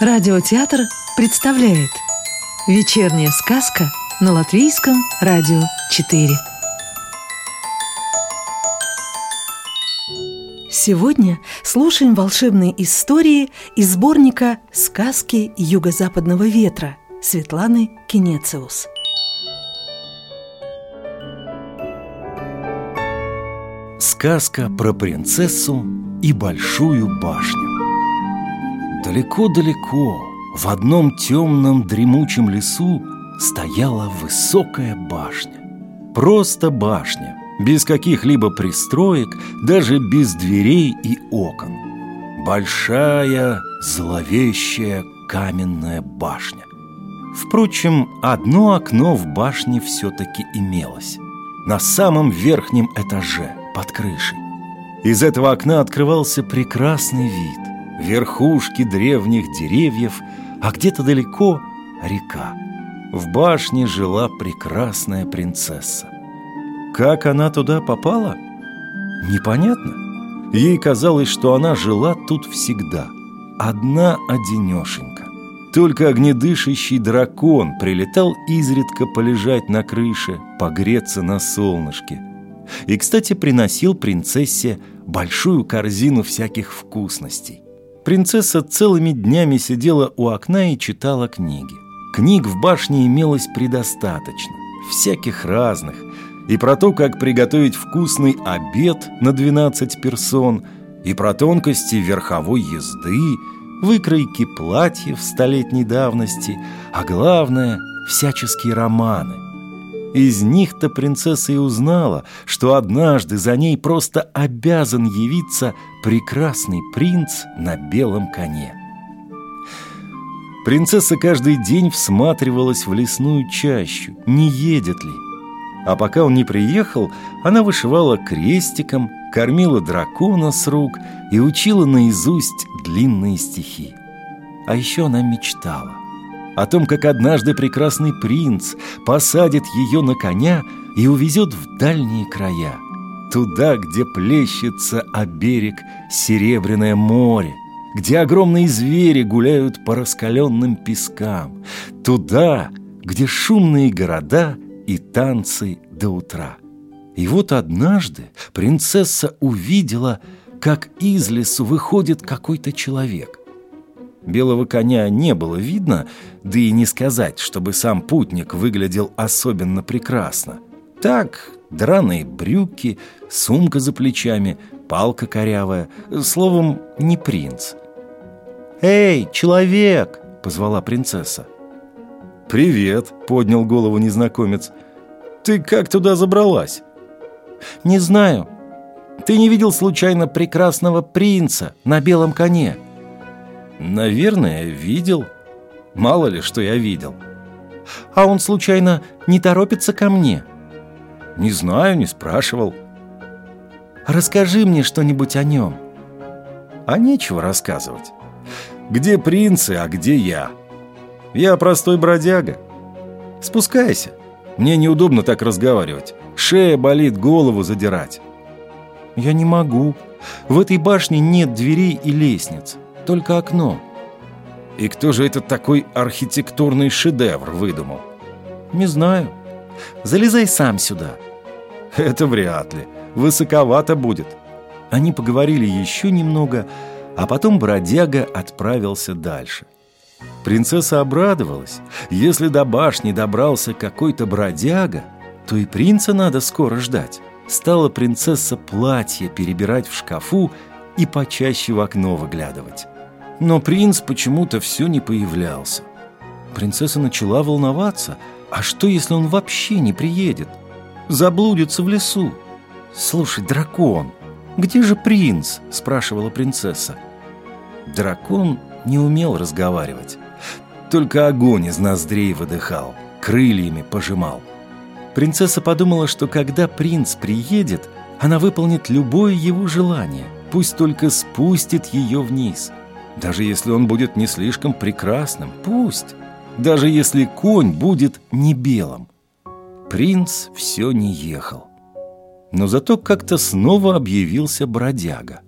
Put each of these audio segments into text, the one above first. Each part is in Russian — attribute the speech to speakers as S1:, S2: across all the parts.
S1: Радиотеатр представляет Вечерняя сказка на Латвийском радио 4 Сегодня слушаем волшебные истории из сборника «Сказки юго-западного ветра» Светланы Кенециус.
S2: Сказка про принцессу и большую башню Далеко-далеко, в одном темном дремучем лесу стояла высокая башня. Просто башня, без каких-либо пристроек, даже без дверей и окон. Большая, зловещая каменная башня. Впрочем, одно окно в башне все-таки имелось. На самом верхнем этаже, под крышей. Из этого окна открывался прекрасный вид верхушки древних деревьев, а где-то далеко река. В башне жила прекрасная принцесса. Как она туда попала? Непонятно. Ей казалось, что она жила тут всегда, одна одинешенька. Только огнедышащий дракон прилетал изредка полежать на крыше, погреться на солнышке. И, кстати, приносил принцессе большую корзину всяких вкусностей. Принцесса целыми днями сидела у окна и читала книги. Книг в башне имелось предостаточно, всяких разных, и про то, как приготовить вкусный обед на 12 персон, и про тонкости верховой езды, выкройки платьев столетней давности, а главное – всяческие романы – из них-то принцесса и узнала, что однажды за ней просто обязан явиться прекрасный принц на белом коне. Принцесса каждый день всматривалась в лесную чащу, не едет ли. А пока он не приехал, она вышивала крестиком, кормила дракона с рук и учила наизусть длинные стихи. А еще она мечтала – о том, как однажды прекрасный принц посадит ее на коня и увезет в дальние края, туда, где плещется о берег Серебряное море, где огромные звери гуляют по раскаленным пескам, туда, где шумные города и танцы до утра. И вот однажды принцесса увидела, как из лесу выходит какой-то человек. Белого коня не было видно, да и не сказать, чтобы сам путник выглядел особенно прекрасно. Так, драные брюки, сумка за плечами, палка корявая, словом, не принц. «Эй, человек!» — позвала принцесса. «Привет!» — поднял голову незнакомец. «Ты как туда забралась?» «Не знаю. Ты не видел случайно прекрасного принца на белом коне?» Наверное, видел. Мало ли, что я видел. А он, случайно, не торопится ко мне? Не знаю, не спрашивал. Расскажи мне что-нибудь о нем. А нечего рассказывать. Где принцы, а где я? Я простой бродяга. Спускайся. Мне неудобно так разговаривать. Шея болит, голову задирать. Я не могу. В этой башне нет дверей и лестниц только окно. И кто же этот такой архитектурный шедевр выдумал? Не знаю. Залезай сам сюда. Это вряд ли. Высоковато будет. Они поговорили еще немного, а потом бродяга отправился дальше. Принцесса обрадовалась. Если до башни добрался какой-то бродяга, то и принца надо скоро ждать. Стала принцесса платье перебирать в шкафу и почаще в окно выглядывать. Но принц почему-то все не появлялся. Принцесса начала волноваться. А что, если он вообще не приедет? Заблудится в лесу. «Слушай, дракон, где же принц?» – спрашивала принцесса. Дракон не умел разговаривать. Только огонь из ноздрей выдыхал, крыльями пожимал. Принцесса подумала, что когда принц приедет, она выполнит любое его желание, пусть только спустит ее вниз – даже если он будет не слишком прекрасным, пусть. Даже если конь будет не белым. Принц все не ехал. Но зато как-то снова объявился бродяга.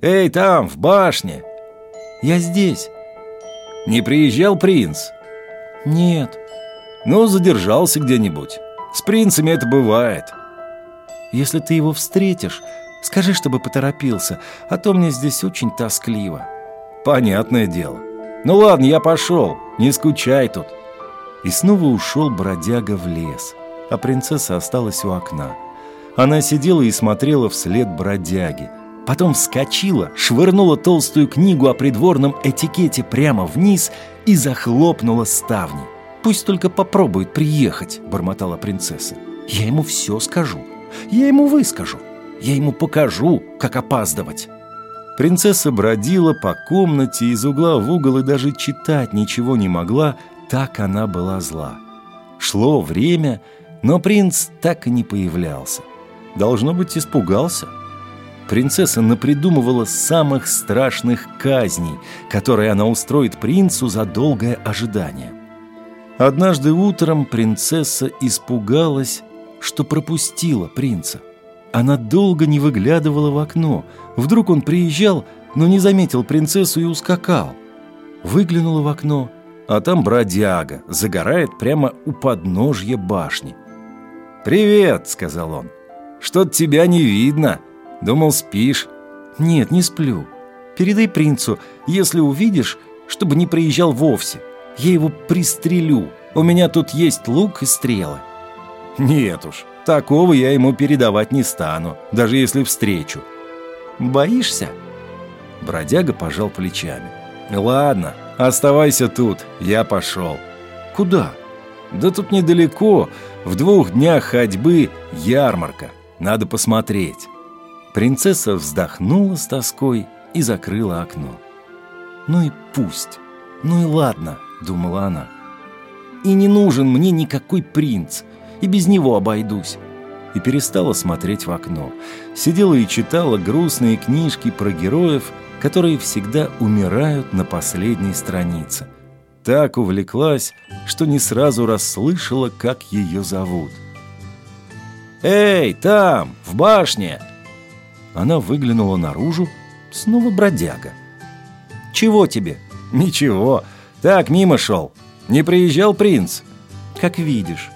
S2: «Эй, там, в башне!» «Я здесь. Не приезжал принц?
S1: Нет.
S2: Ну, задержался где-нибудь. С принцами это бывает.
S1: Если ты его встретишь, скажи, чтобы поторопился, а то мне здесь очень тоскливо.
S2: Понятное дело. Ну ладно, я пошел, не скучай тут. И снова ушел бродяга в лес, а принцесса осталась у окна. Она сидела и смотрела вслед бродяги. Потом вскочила, швырнула толстую книгу о придворном этикете прямо вниз и захлопнула ставни. «Пусть только попробует приехать», — бормотала принцесса. «Я ему все скажу. Я ему выскажу. Я ему покажу, как опаздывать». Принцесса бродила по комнате из угла в угол и даже читать ничего не могла, так она была зла. Шло время, но принц так и не появлялся. Должно быть, испугался. Принцесса напридумывала самых страшных казней, которые она устроит принцу за долгое ожидание. Однажды утром принцесса испугалась, что пропустила принца. Она долго не выглядывала в окно. Вдруг он приезжал, но не заметил принцессу и ускакал. Выглянула в окно, а там бродяга загорает прямо у подножья башни. «Привет», — сказал он. «Что-то тебя не видно. Думал, спишь».
S1: «Нет, не сплю. Передай принцу, если увидишь, чтобы не приезжал вовсе. Я его пристрелю. У меня тут есть лук и стрелы».
S2: «Нет уж, такого я ему передавать не стану, даже если встречу».
S1: «Боишься?»
S2: Бродяга пожал плечами. «Ладно, оставайся тут, я пошел».
S1: «Куда?»
S2: «Да тут недалеко, в двух днях ходьбы ярмарка. Надо посмотреть». Принцесса вздохнула с тоской и закрыла окно.
S1: «Ну и пусть. Ну и ладно», — думала она. «И не нужен мне никакой принц, и без него обойдусь».
S2: И перестала смотреть в окно. Сидела и читала грустные книжки про героев, которые всегда умирают на последней странице. Так увлеклась, что не сразу расслышала, как ее зовут. «Эй, там, в башне!» Она выглянула наружу, снова бродяга.
S1: «Чего тебе?»
S2: «Ничего, так мимо шел. Не приезжал принц?»
S1: «Как видишь».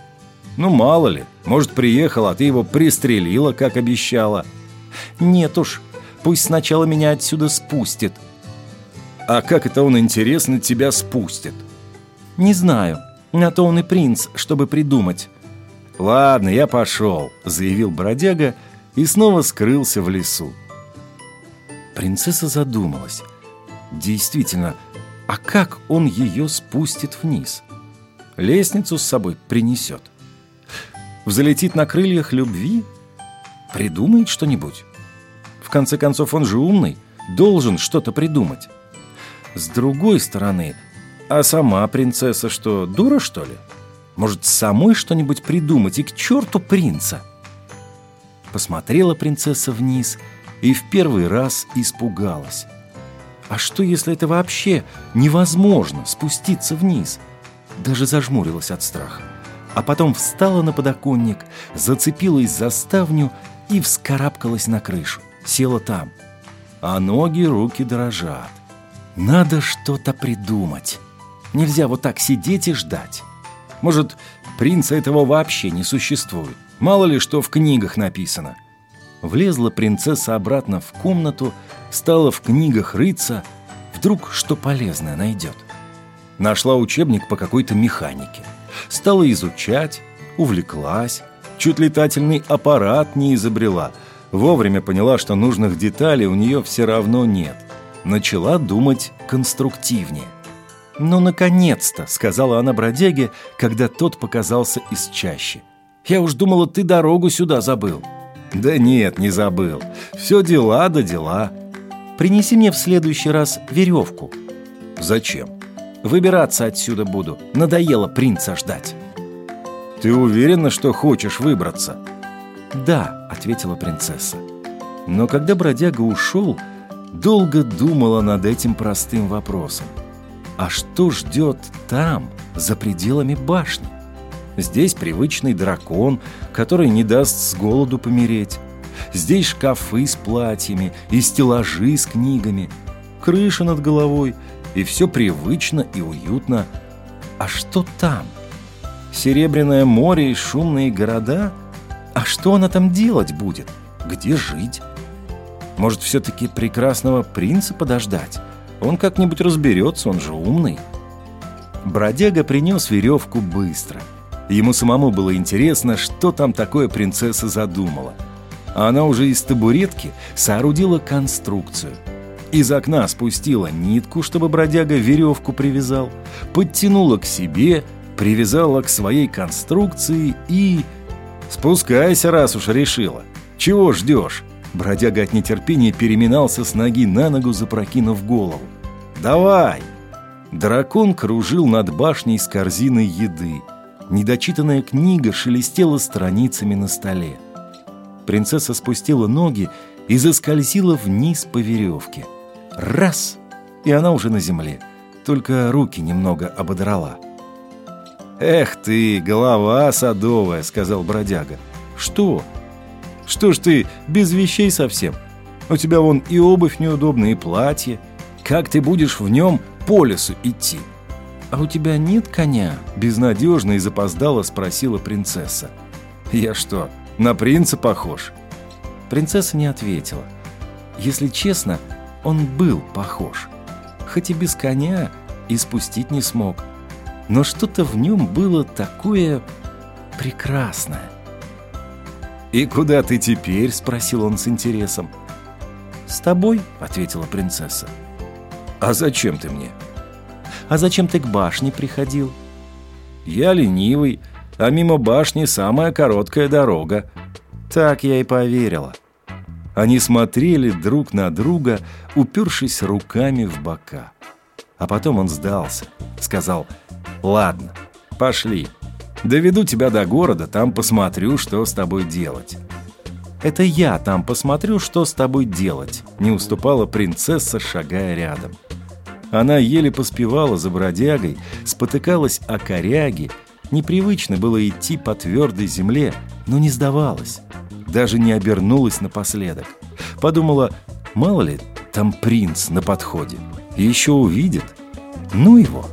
S2: «Ну, мало ли, может, приехал, а ты его пристрелила, как обещала».
S1: «Нет уж, пусть сначала меня отсюда спустит».
S2: «А как это он, интересно, тебя спустит?»
S1: «Не знаю. На то он и принц, чтобы придумать».
S2: «Ладно, я пошел», — заявил бродяга, — и снова скрылся в лесу. Принцесса задумалась. Действительно, а как он ее спустит вниз? Лестницу с собой принесет. Взлетит на крыльях любви? Придумает что-нибудь? В конце концов, он же умный, должен что-то придумать. С другой стороны, а сама принцесса что, дура, что ли? Может, самой что-нибудь придумать и к черту принца? Посмотрела принцесса вниз и в первый раз испугалась. А что, если это вообще невозможно спуститься вниз? Даже зажмурилась от страха. А потом встала на подоконник, зацепилась за ставню и вскарабкалась на крышу. Села там. А ноги, руки дрожат. Надо что-то придумать. Нельзя вот так сидеть и ждать. Может, принца этого вообще не существует. Мало ли что в книгах написано. Влезла принцесса обратно в комнату, стала в книгах рыться, вдруг что полезное найдет. Нашла учебник по какой-то механике. Стала изучать, увлеклась, чуть летательный аппарат не изобрела. Вовремя поняла, что нужных деталей у нее все равно нет. Начала думать конструктивнее. «Ну, наконец-то!» — сказала она бродяге, когда тот показался из чащи. Я уж думала, ты дорогу сюда забыл». «Да нет, не забыл. Все дела да дела». «Принеси мне в следующий раз веревку». «Зачем?» «Выбираться отсюда буду. Надоело принца ждать». «Ты уверена, что хочешь выбраться?» «Да», — ответила принцесса. Но когда бродяга ушел, долго думала над этим простым вопросом. А что ждет там, за пределами башни? Здесь привычный дракон, который не даст с голоду помереть. Здесь шкафы с платьями и стеллажи с книгами. Крыша над головой и все привычно и уютно. А что там? Серебряное море и шумные города? А что она там делать будет? Где жить? Может, все-таки прекрасного принца подождать? Он как-нибудь разберется, он же умный. Бродяга принес веревку быстро. Ему самому было интересно, что там такое принцесса задумала. А она уже из табуретки соорудила конструкцию. Из окна спустила нитку, чтобы бродяга веревку привязал, подтянула к себе, привязала к своей конструкции и... «Спускайся, раз уж решила. Чего ждешь?» Бродяга от нетерпения переминался с ноги на ногу, запрокинув голову. «Давай!» Дракон кружил над башней с корзиной еды. Недочитанная книга шелестела страницами на столе. Принцесса спустила ноги и заскользила вниз по веревке. Раз! И она уже на земле. Только руки немного ободрала. «Эх ты, голова садовая!» — сказал бродяга. «Что? Что ж ты без вещей совсем? У тебя вон и обувь неудобная, и платье. Как ты будешь в нем по лесу идти?» «А у тебя нет коня?» – безнадежно и запоздало спросила принцесса. «Я что, на принца похож?» Принцесса не ответила. Если честно, он был похож. Хоть и без коня, и спустить не смог. Но что-то в нем было такое прекрасное. «И куда ты теперь?» – спросил он с интересом. «С тобой», – ответила принцесса. «А зачем ты мне?» «А зачем ты к башне приходил?» «Я ленивый, а мимо башни самая короткая дорога». Так я и поверила. Они смотрели друг на друга, упершись руками в бока. А потом он сдался, сказал «Ладно, пошли, доведу тебя до города, там посмотрю, что с тобой делать». «Это я там посмотрю, что с тобой делать», — не уступала принцесса, шагая рядом. Она еле поспевала за бродягой, спотыкалась о коряги, непривычно было идти по твердой земле, но не сдавалась, даже не обернулась напоследок. Подумала, мало ли, там принц на подходе, еще увидит. Ну его.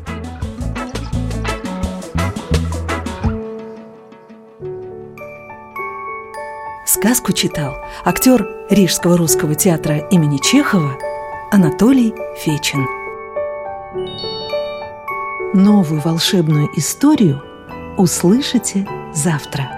S1: Сказку читал актер Рижского русского театра имени Чехова Анатолий Фечин. Новую волшебную историю услышите завтра.